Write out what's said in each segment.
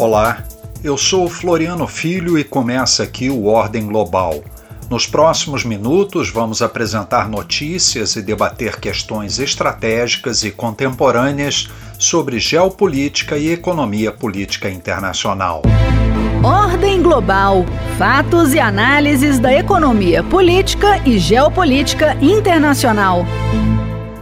Olá, eu sou Floriano Filho e começa aqui o Ordem Global. Nos próximos minutos, vamos apresentar notícias e debater questões estratégicas e contemporâneas sobre geopolítica e economia política internacional. Ordem Global Fatos e análises da economia política e geopolítica internacional.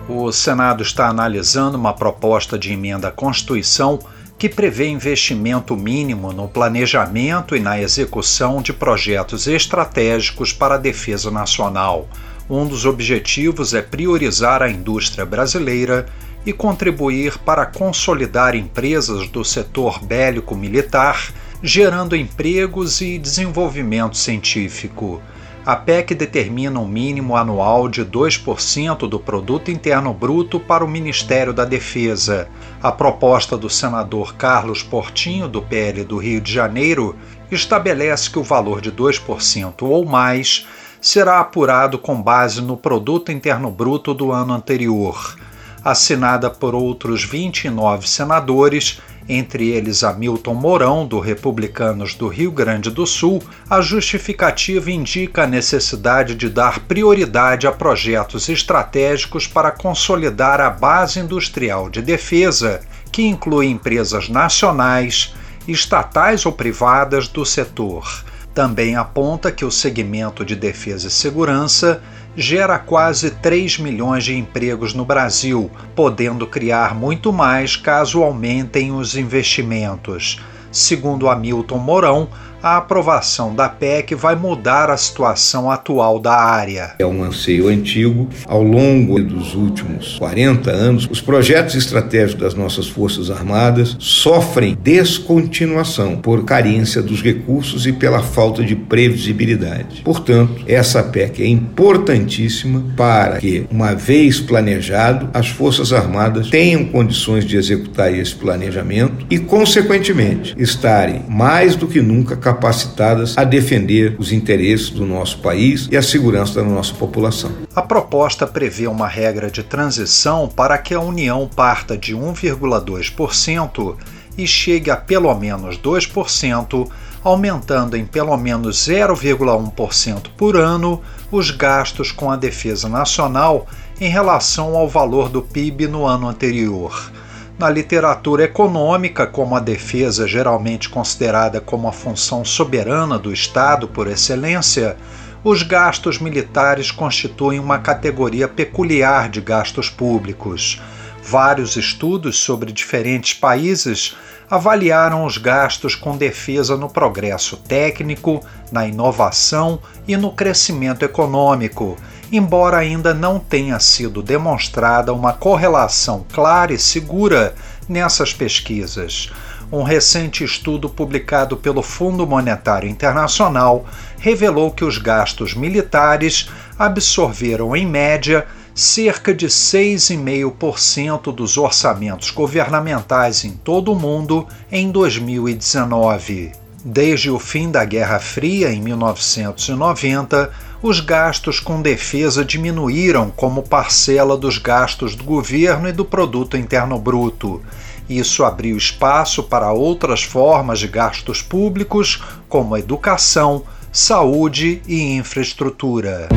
O Senado está analisando uma proposta de emenda à Constituição que prevê investimento mínimo no planejamento e na execução de projetos estratégicos para a defesa nacional. Um dos objetivos é priorizar a indústria brasileira e contribuir para consolidar empresas do setor bélico-militar, gerando empregos e desenvolvimento científico a PEC determina um mínimo anual de 2% do produto interno bruto para o Ministério da Defesa. A proposta do senador Carlos Portinho do PL do Rio de Janeiro estabelece que o valor de 2% ou mais será apurado com base no produto interno bruto do ano anterior. Assinada por outros 29 senadores, entre eles Hamilton Mourão, do Republicanos do Rio Grande do Sul, a justificativa indica a necessidade de dar prioridade a projetos estratégicos para consolidar a base industrial de defesa, que inclui empresas nacionais, estatais ou privadas do setor. Também aponta que o segmento de defesa e segurança gera quase 3 milhões de empregos no Brasil, podendo criar muito mais caso aumentem os investimentos. Segundo Hamilton Mourão, a aprovação da PEC vai mudar a situação atual da área. É um anseio antigo. Ao longo dos últimos 40 anos, os projetos estratégicos das nossas Forças Armadas sofrem descontinuação por carência dos recursos e pela falta de previsibilidade. Portanto, essa PEC é importantíssima para que, uma vez planejado, as Forças Armadas tenham condições de executar esse planejamento e, consequentemente, estarem mais do que nunca capacitadas a defender os interesses do nosso país e a segurança da nossa população. A proposta prevê uma regra de transição para que a União parta de 1,2% e chegue a pelo menos 2%, aumentando em pelo menos 0,1% por ano os gastos com a defesa nacional em relação ao valor do PIB no ano anterior. Na literatura econômica, como a defesa geralmente considerada como a função soberana do Estado por excelência, os gastos militares constituem uma categoria peculiar de gastos públicos. Vários estudos sobre diferentes países avaliaram os gastos com defesa no progresso técnico, na inovação e no crescimento econômico embora ainda não tenha sido demonstrada uma correlação clara e segura nessas pesquisas. Um recente estudo publicado pelo Fundo Monetário Internacional revelou que os gastos militares absorveram, em média, cerca de 6,5% dos orçamentos governamentais em todo o mundo em 2019. Desde o fim da Guerra Fria, em 1990, os gastos com defesa diminuíram como parcela dos gastos do governo e do produto interno bruto. Isso abriu espaço para outras formas de gastos públicos, como educação, saúde e infraestrutura.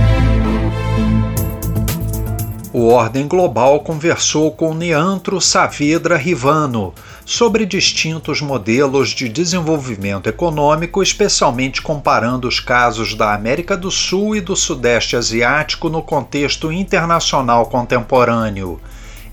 O Ordem Global conversou com Neantro Saavedra Rivano, sobre distintos modelos de desenvolvimento econômico, especialmente comparando os casos da América do Sul e do Sudeste Asiático no contexto internacional contemporâneo.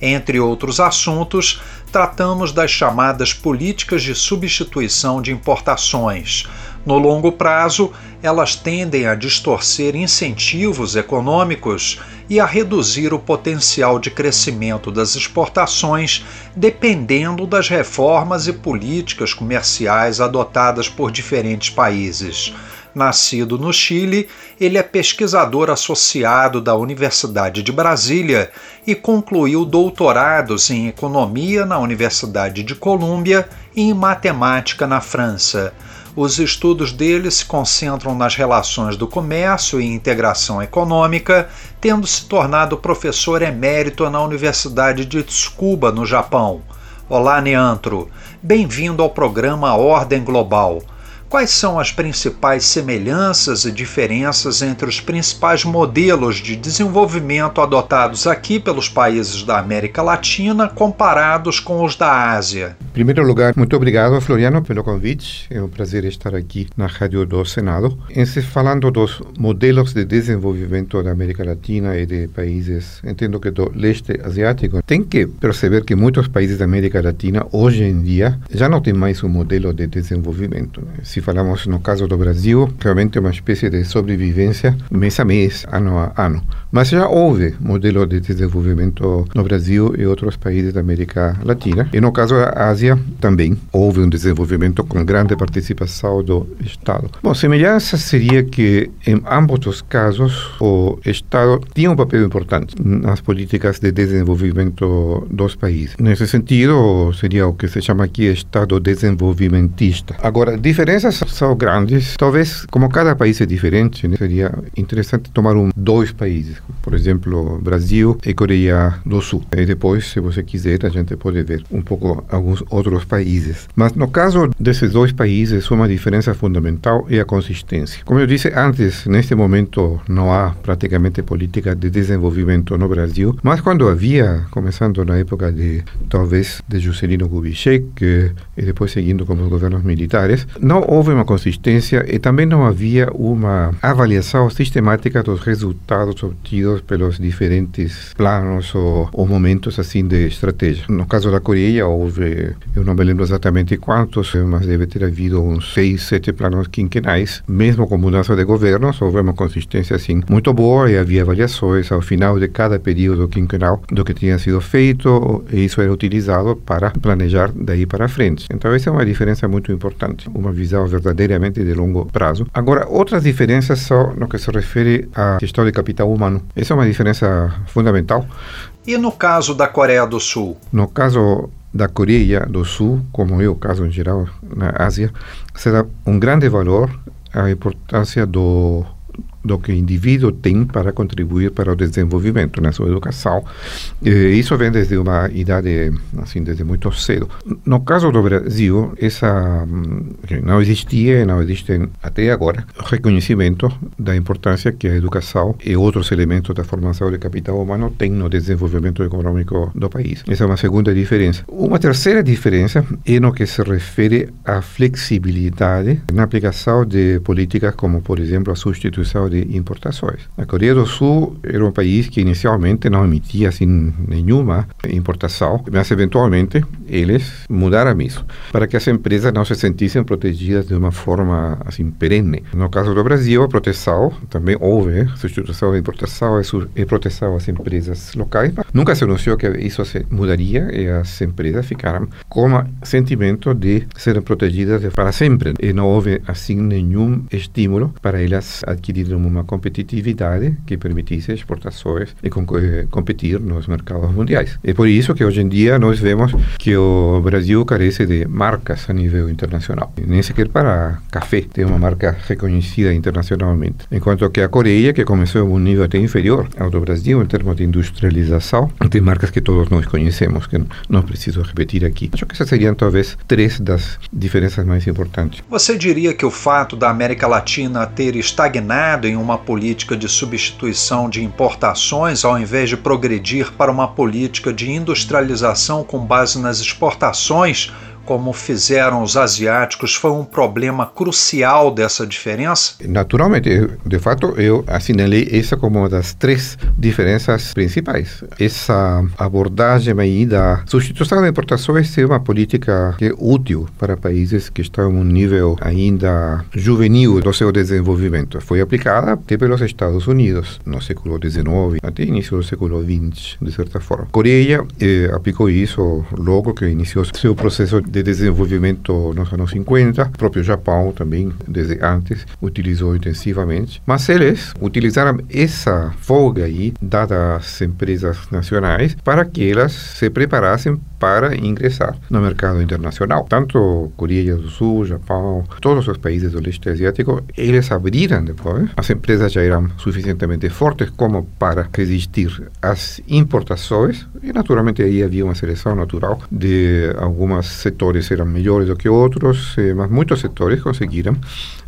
Entre outros assuntos, tratamos das chamadas políticas de substituição de importações. No longo prazo, elas tendem a distorcer incentivos econômicos e a reduzir o potencial de crescimento das exportações, dependendo das reformas e políticas comerciais adotadas por diferentes países. Nascido no Chile, ele é pesquisador associado da Universidade de Brasília e concluiu doutorados em economia na Universidade de Colômbia e em matemática na França. Os estudos dele se concentram nas relações do comércio e integração econômica, tendo se tornado professor emérito na Universidade de Tsukuba, no Japão. Olá, Neantro. Bem-vindo ao programa Ordem Global. Quais são as principais semelhanças e diferenças entre os principais modelos de desenvolvimento adotados aqui pelos países da América Latina comparados com os da Ásia? Em primeiro lugar, muito obrigado, Floriano, pelo convite. É um prazer estar aqui na Rádio do Senado. Em se falando dos modelos de desenvolvimento da América Latina e de países, entendo que do leste asiático, tem que perceber que muitos países da América Latina, hoje em dia, já não têm mais um modelo de desenvolvimento. Se se falamos no caso do Brasil, realmente é uma espécie de sobrevivência mês a mês, ano a ano. Mas já houve modelo de desenvolvimento no Brasil e outros países da América Latina. E no caso da Ásia, também houve um desenvolvimento com grande participação do Estado. Bom, semelhança seria que, em ambos os casos, o Estado tinha um papel importante nas políticas de desenvolvimento dos países. Nesse sentido, seria o que se chama aqui Estado desenvolvimentista. Agora, diferença diferenças são grandes. Talvez, como cada país é diferente, né, seria interessante tomar um, dois países, por exemplo, Brasil e Coreia do Sul. E depois, se você quiser, a gente pode ver um pouco alguns outros países. Mas no caso desses dois países, uma diferença fundamental é a consistência. Como eu disse antes, neste momento não há praticamente política de desenvolvimento no Brasil, mas quando havia, começando na época de talvez de Juscelino Kubitschek e depois seguindo com os governos militares, não houve uma consistência e também não havia uma avaliação sistemática dos resultados obtidos pelos diferentes planos ou, ou momentos assim de estratégia. No caso da Coreia, houve, eu não me lembro exatamente quantos, mas deve ter havido uns seis, sete planos quinquenais. Mesmo com mudança de governos, houve uma consistência assim muito boa e havia avaliações ao final de cada período quinquenal do que tinha sido feito e isso era utilizado para planejar daí para frente. Então essa é uma diferença muito importante, uma visão verdadeiramente de longo prazo. Agora, outras diferenças são no que se refere à questão de capital humano. Essa é uma diferença fundamental. E no caso da Coreia do Sul? No caso da Coreia do Sul, como é o caso em geral na Ásia, será um grande valor a importância do do que o indivíduo tem para contribuir para o desenvolvimento na sua educação. Isso vem desde uma idade, assim, desde muito cedo. No caso do Brasil, essa hum, não existia não existe até agora reconhecimento da importância que a educação e outros elementos da formação de capital humano têm no desenvolvimento econômico do país. Essa é uma segunda diferença. Uma terceira diferença é no que se refere à flexibilidade na aplicação de políticas como, por exemplo, a substituição de importações. A Coreia do Sul era um país que inicialmente não emitia assim nenhuma importação, mas eventualmente eles mudaram isso para que as empresas não se sentissem protegidas de uma forma assim perene. No caso do Brasil, a proteção também houve substituição de importação e proteção às empresas locais. Nunca se anunciou que isso se mudaria e as empresas ficaram com o sentimento de serem protegidas para sempre e não houve assim nenhum estímulo para elas adquirirem uma competitividade que permitisse exportações e competir nos mercados mundiais. É por isso que hoje em dia nós vemos que o Brasil carece de marcas a nível internacional. Nem sequer para café tem uma marca reconhecida internacionalmente. Enquanto que a Coreia, que começou em um nível até inferior ao do Brasil em termos de industrialização, tem marcas que todos nós conhecemos, que não preciso repetir aqui. Acho que essas seriam talvez três das diferenças mais importantes. Você diria que o fato da América Latina ter estagnado em uma política de substituição de importações ao invés de progredir para uma política de industrialização com base nas exportações como fizeram os asiáticos, foi um problema crucial dessa diferença? Naturalmente, de fato, eu assinalei essa como uma das três diferenças principais. Essa abordagem aí da substituição de importações é uma política que é útil para países que estão em um nível ainda juvenil do seu desenvolvimento. Foi aplicada até pelos Estados Unidos no século XIX, até início do século XX, de certa forma. Coreia eh, aplicou isso logo que iniciou seu processo de de desenvolvimento nos anos 50. O próprio Japão também, desde antes, utilizou intensivamente. Mas eles utilizaram essa folga aí, dada às empresas nacionais, para que elas se preparassem para ingressar no mercado internacional. Tanto Coreia do Sul, Japão, todos os países do leste asiático, eles abriram depois. As empresas já eram suficientemente fortes como para resistir às importações e naturalmente aí havia uma seleção natural de alguns setores eram melhores do que outros, eh, mas muitos setores conseguiram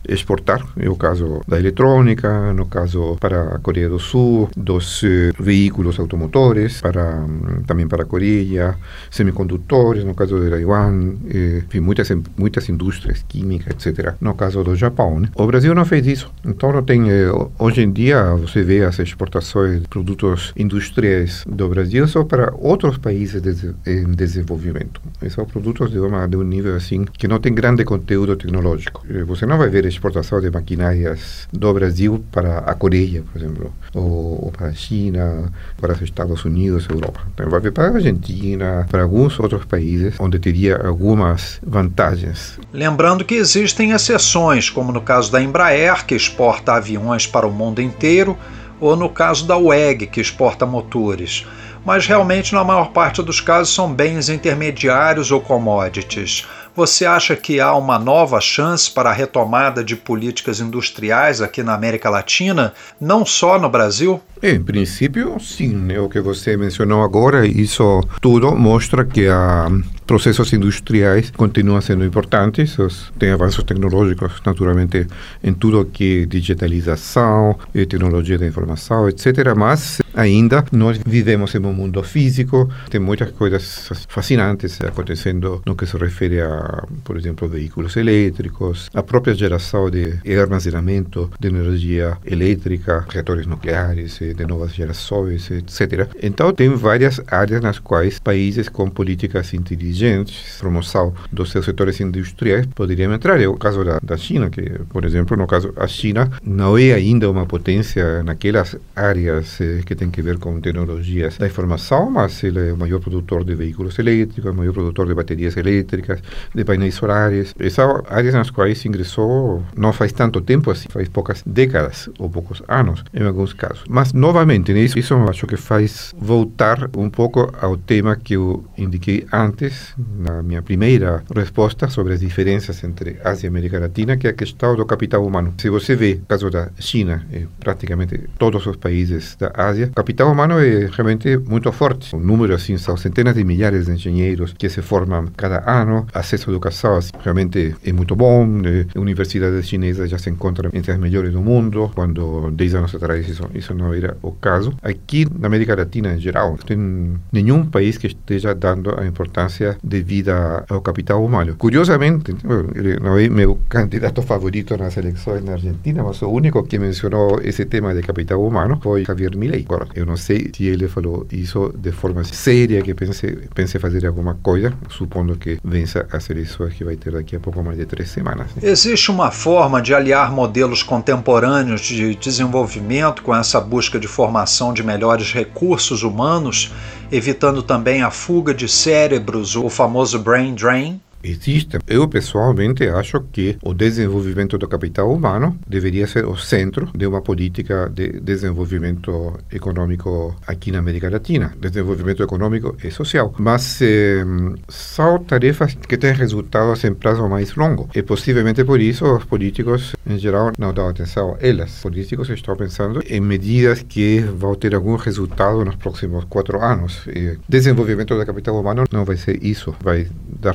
exportar, no caso da eletrônica, no caso para a Coreia do Sul, dos eh, veículos automotores, para também para a Coreia, semicondutores, no caso de Taiwan, eh, enfim, muitas muitas indústrias químicas, etc. No caso do Japão, né? o Brasil não fez isso. Então não tem eh, hoje em dia você vê as exportações de produtos industriais do Brasil só para outros países de, em desenvolvimento. São produtos de, uma, de um nível assim que não tem grande conteúdo tecnológico. Eh, você não vai ver exportação de maquinárias do Brasil para a Coreia, por exemplo, ou, ou para a China, para os Estados Unidos, Europa. Então vai ver para a Argentina, para alguns outros países onde teria algumas vantagens. Lembrando que existem exceções, como no caso da Embraer, que exporta aviões para o mundo inteiro, ou no caso da WEG, que exporta motores mas realmente na maior parte dos casos são bens intermediários ou commodities. Você acha que há uma nova chance para a retomada de políticas industriais aqui na América Latina, não só no Brasil? Em princípio, sim. Né? O que você mencionou agora, isso tudo mostra que a processos industriais continuam sendo importantes. Tem avanços tecnológicos, naturalmente, em tudo que é digitalização, tecnologia da informação, etc. Mas ainda nós vivemos em um mundo físico, tem muitas coisas fascinantes acontecendo no que se refere a, por exemplo, veículos elétricos, a própria geração de armazenamento de energia elétrica, reatores nucleares de novas gerações, etc. Então, tem várias áreas nas quais países com políticas inteligentes promoção dos seus setores industriais, poderiam entrar. É o caso da, da China, que, por exemplo, no caso, a China não é ainda uma potência naquelas áreas eh, que tem que ver com tecnologias da informação, mas ele é o maior produtor de veículos elétricos, o maior produtor de baterias elétricas, de painéis solares. São áreas nas quais ingressou não faz tanto tempo assim, faz poucas décadas ou poucos anos, em alguns casos. Mas, novamente, isso, isso acho que faz voltar um pouco ao tema que eu indiquei antes, na minha primeira resposta sobre as diferenças entre Ásia e América Latina, que é a questão do capital humano. Se você vê o caso da China e praticamente todos os países da Ásia, o capital humano é realmente muito forte. O número, assim, são centenas de milhares de engenheiros que se formam cada ano. Acesso à educação assim, realmente é muito bom. Universidades chinesas já se encontram entre as melhores do mundo, quando 10 anos atrás isso, isso não era o caso. Aqui na América Latina, em geral, não tem nenhum país que esteja dando a importância devido ao capital humano. Curiosamente, ele não é meu candidato favorito nas eleições na Argentina, mas o único que mencionou esse tema de capital humano foi Javier Milei. Agora, eu não sei se ele falou isso de forma séria, que pense, pense fazer alguma coisa, supondo que vença as eleições que vai ter daqui a pouco mais de três semanas. Existe uma forma de aliar modelos contemporâneos de desenvolvimento com essa busca de formação de melhores recursos humanos, evitando também a fuga de cérebros o famoso brain drain, existe. Eu pessoalmente acho que o desenvolvimento do capital humano deveria ser o centro de uma política de desenvolvimento econômico aqui na América Latina, desenvolvimento econômico e social. Mas eh, são tarefas que têm resultados em prazo mais longo e possivelmente por isso os políticos em geral não dão atenção a elas. Os políticos estão pensando em medidas que vão ter algum resultado nos próximos quatro anos. E desenvolvimento do capital humano não vai ser isso, vai dar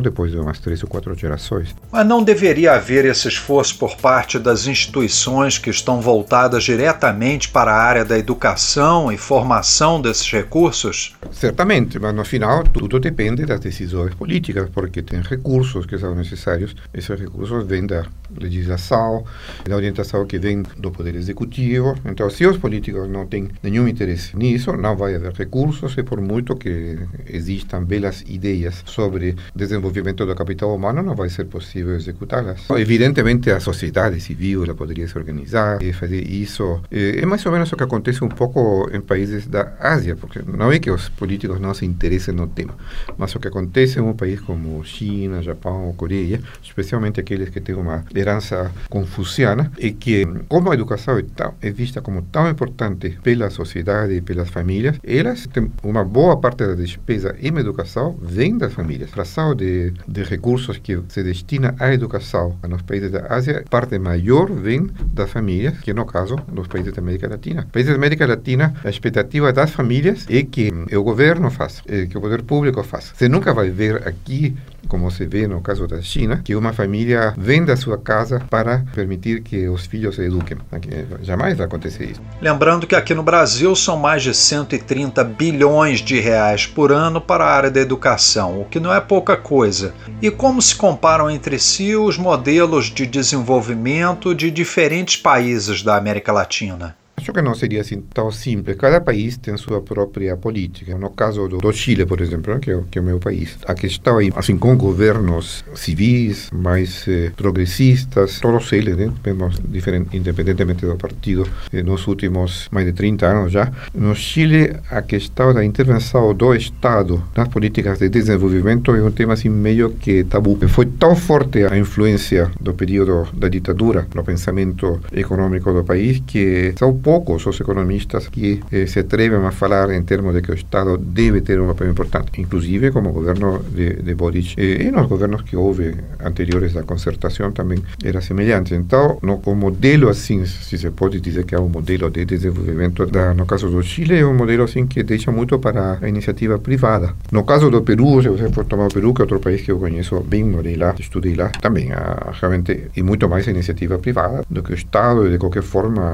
depois de umas três ou quatro gerações. Mas não deveria haver esse esforço por parte das instituições que estão voltadas diretamente para a área da educação e formação desses recursos? Certamente, mas no final tudo depende das decisões políticas, porque tem recursos que são necessários. Esses recursos vêm da legislação, da orientação que vem do Poder Executivo. Então, se os políticos não têm nenhum interesse nisso, não vai haver recursos, e por muito que existam belas ideias sobre desenvolvimento desenvolvimento do capital humano não vai ser possível executá-las. Evidentemente, a sociedade civil ela poderia se organizar e fazer isso. É mais ou menos o que acontece um pouco em países da Ásia, porque não é que os políticos não se interessem no tema, mas o que acontece em um país como China, Japão ou Coreia, especialmente aqueles que têm uma herança confuciana, é que, como a educação é, tão, é vista como tão importante pela sociedade e pelas famílias, elas têm uma boa parte da despesa em educação vem das famílias. A fração de, recursos que se destina à educação nos países da Ásia, parte maior vem das famílias, que no caso dos países da América Latina. Países da América Latina, a expectativa das famílias é que o governo faça, é que o poder público faça. Você nunca vai ver aqui como se vê no caso da China, que uma família venda sua casa para permitir que os filhos se eduquem. Jamais vai acontecer isso. Lembrando que aqui no Brasil são mais de 130 bilhões de reais por ano para a área da educação, o que não é pouca coisa. E como se comparam entre si os modelos de desenvolvimento de diferentes países da América Latina? Acho que não seria assim tão simples. Cada país tem sua própria política. No caso do, do Chile, por exemplo, né, que, é, que é o meu país, a questão aí, assim, com governos civis mais eh, progressistas, todos eles, né, diferente, independentemente do partido, eh, nos últimos mais de 30 anos já. No Chile, a questão da intervenção do Estado nas políticas de desenvolvimento é um tema assim meio que tabu. Foi tão forte a influência do período da ditadura no pensamento econômico do país que são poucos os economistas que eh, se atrevem a falar em termos de que o Estado deve ter um papel importante, inclusive como o governo de, de Boric. Eh, e nos governos que houve anteriores da concertação também era semelhante. Então, no, o modelo assim, se se pode dizer que é um modelo de desenvolvimento, da, no caso do Chile, é um modelo assim que deixa muito para a iniciativa privada. No caso do Peru, se você for tomar o Peru, que é outro país que eu conheço bem, morei lá, estudei lá, também há realmente e muito mais a iniciativa privada do que o Estado e de qualquer forma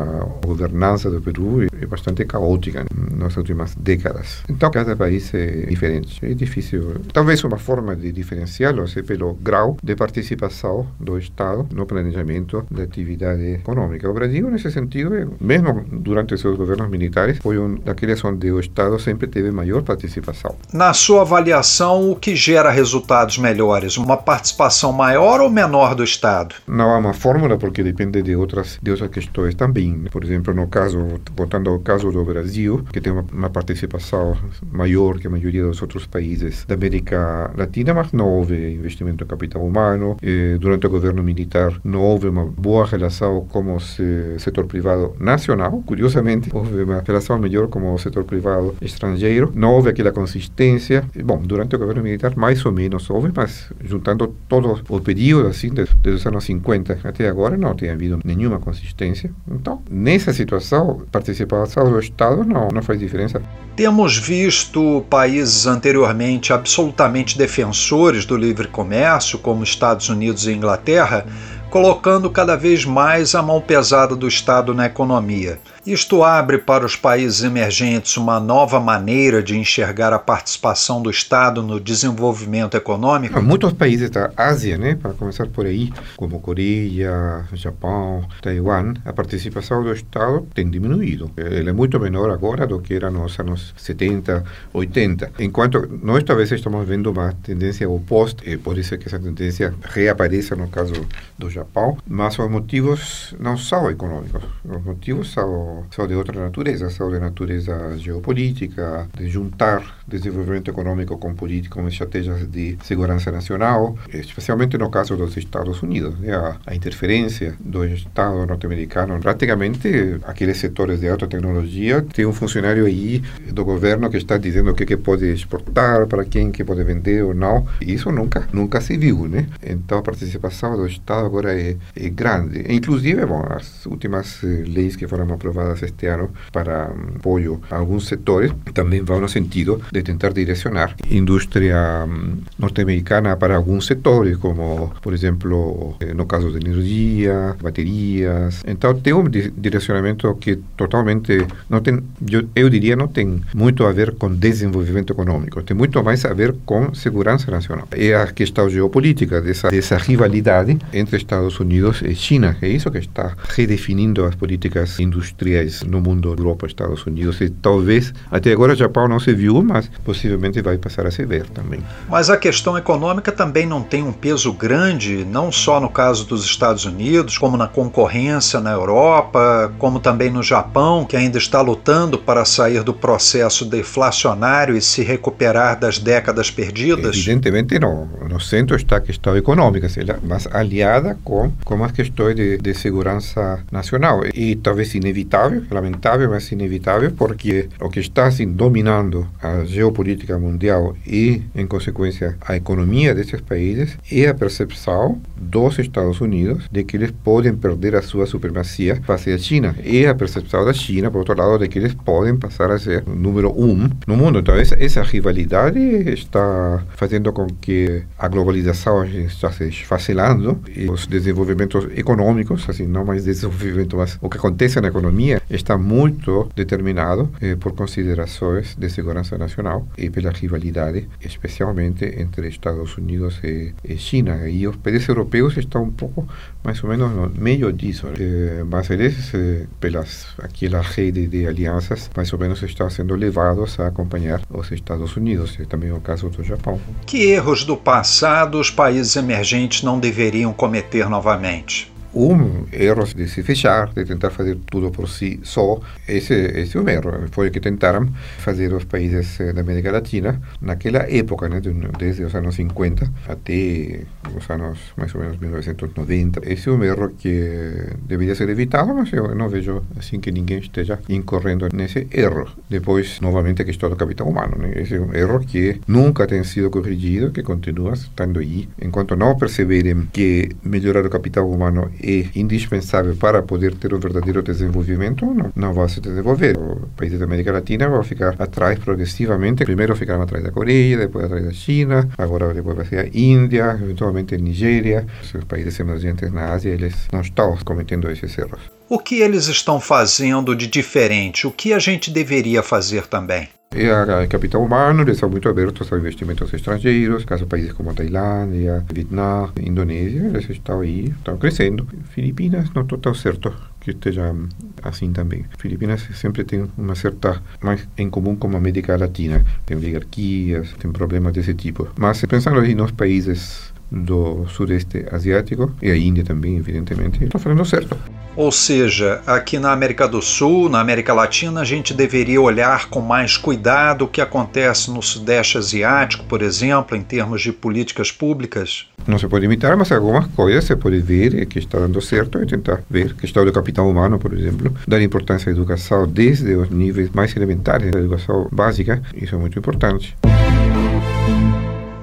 o governo governança do Peru bastante caótica nas últimas décadas. Então, cada país é diferente. É difícil. Talvez uma forma de diferenciá-lo seja pelo grau de participação do Estado no planejamento da atividade econômica. O Brasil, nesse sentido, mesmo durante seus governos militares, foi um daqueles onde o Estado sempre teve maior participação. Na sua avaliação, o que gera resultados melhores? Uma participação maior ou menor do Estado? Não há uma fórmula, porque depende de outras, de outras questões também. Por exemplo, no caso, voltando ao caso do Brasil, que tem uma, uma, participação maior que a maioria dos outros países da América Latina, mas não houve investimento em capital humano. E, durante o governo militar não houve uma boa relação com o setor privado nacional. Curiosamente, houve uma relação melhor com o setor privado estrangeiro. Não houve aquela consistência. Bom, durante o governo militar mais ou menos houve, mas juntando todo o período assim, desde os anos 50 até agora, não tem havido nenhuma consistência. Então, nessa situação participação, participação do Estado não, não faz diferença. Temos visto países anteriormente absolutamente defensores do livre comércio, como Estados Unidos e Inglaterra, colocando cada vez mais a mão pesada do Estado na economia. Isto abre para os países emergentes uma nova maneira de enxergar a participação do Estado no desenvolvimento econômico? Muitos países da Ásia, né, para começar por aí, como Coreia, Japão, Taiwan, a participação do Estado tem diminuído. Ela é muito menor agora do que era nos anos 70, 80. Enquanto nós talvez estamos vendo uma tendência oposta, e pode ser que essa tendência reapareça no caso do Japão, mas os motivos não são econômicos. Os motivos são são, de outra natureza, são de natureza geopolítica, de juntar desenvolvimento econômico com política, com estratégias de segurança nacional, especialmente no caso dos Estados Unidos. Né? A, a interferência do Estado norte-americano, praticamente aqueles setores de alta tecnologia, tem um funcionário aí do governo que está dizendo o que, que pode exportar, para quem que pode vender ou não. Isso nunca, nunca se viu, né? Então a participação do Estado agora é, é grande. Inclusive, bom, as últimas eh, leis que foram aprovadas este ano para mm, apoio a alguns setores também vão no sentido de tentar direcionar indústria mm, norte-americana para alguns setores, como, por exemplo, eh, no caso de energia, baterias. Então, tem um direcionamento que totalmente não tem, eu, eu diria, não tem muito a ver com desenvolvimento econômico, tem muito mais a ver com segurança nacional. É a questão geopolítica dessa, dessa rivalidade entre Estados Unidos e China, é isso que está redefinindo as políticas industriais no mundo, Europa, Estados Unidos e talvez até agora Japão não se viu, mas possivelmente vai passar a se ver também. Mas a questão econômica também não tem um peso grande, não só no caso dos Estados Unidos, como na concorrência na Europa, como também no Japão, que ainda está lutando para sair do processo deflacionário e se recuperar das décadas perdidas? Evidentemente não. No centro está a questão econômica, mas aliada com, com as questões de, de segurança nacional. E talvez inevitável, lamentável, mas inevitável, porque o que está assim, dominando a geopolítica mundial e, em consequência, a economia desses países é a percepção dos Estados Unidos de que eles podem perder a sua supremacia face à China e a percepção da China, por outro lado, de que eles podem passar a ser número um no mundo. Então, essa, essa rivalidade está fazendo com que a globalização está se esfacelando e os desenvolvimentos econômicos, assim, não mais desenvolvimento, mas o que acontece na economia está muito determinado eh, por considerações de segurança nacional e pela rivalidade, especialmente entre Estados Unidos e, e China. E os países europeus estão um pouco mais ou menos no meio disso. Eh, mas eles, eh, pelas aquela rede de alianças, mais ou menos estão sendo levados a acompanhar os Estados Unidos, e também o caso do Japão. Que erros do passado os países emergentes não deveriam cometer novamente? Um erro de se fechar, de tentar fazer tudo por si só. Esse, esse é um erro. Foi o que tentaram fazer os países da América Latina naquela época, né, desde os anos 50 até os anos mais ou menos 1990. Esse é um erro que deveria ser evitado, mas eu não vejo assim que ninguém esteja incorrendo nesse erro. Depois, novamente, a questão do capital humano. Né? Esse é um erro que nunca tem sido corrigido, que continua estando aí. Enquanto não perceberem que melhorar o capital humano é indispensável para poder ter um verdadeiro desenvolvimento, não, não vai se desenvolver. Os países da América Latina vão ficar atrás progressivamente. Primeiro ficaram atrás da Coreia, depois atrás da China, agora depois vai ser a Índia, eventualmente a Nigéria. Os países emergentes na Ásia, eles não estão cometendo esses erros. O que eles estão fazendo de diferente? O que a gente deveria fazer também? E a capital humano, são muito abertos a investimentos estrangeiros, caso países como Tailândia, Vietnã, Indonésia, eles estão aí, estão crescendo. Filipinas não estou tão certo que esteja assim também. Filipinas sempre tem uma certa mais em comum com a América Latina. Tem oligarquias, tem problemas desse tipo. Mas pensando nos países do Sudeste Asiático e a Índia também, evidentemente, estão fazendo certo. Ou seja, aqui na América do Sul, na América Latina, a gente deveria olhar com mais cuidado o que acontece no Sudeste Asiático, por exemplo, em termos de políticas públicas? Não se pode imitar, mas algumas coisas se pode ver que está dando certo e tentar ver. A questão do capital humano, por exemplo, dar importância à educação desde os níveis mais elementares da educação básica, isso é muito importante.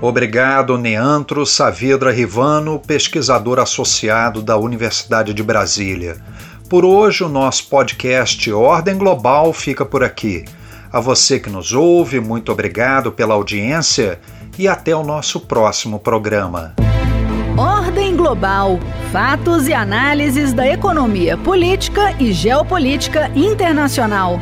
Obrigado, Neantro Saavedra Rivano, pesquisador associado da Universidade de Brasília. Por hoje, o nosso podcast Ordem Global fica por aqui. A você que nos ouve, muito obrigado pela audiência e até o nosso próximo programa. Ordem Global Fatos e análises da economia política e geopolítica internacional.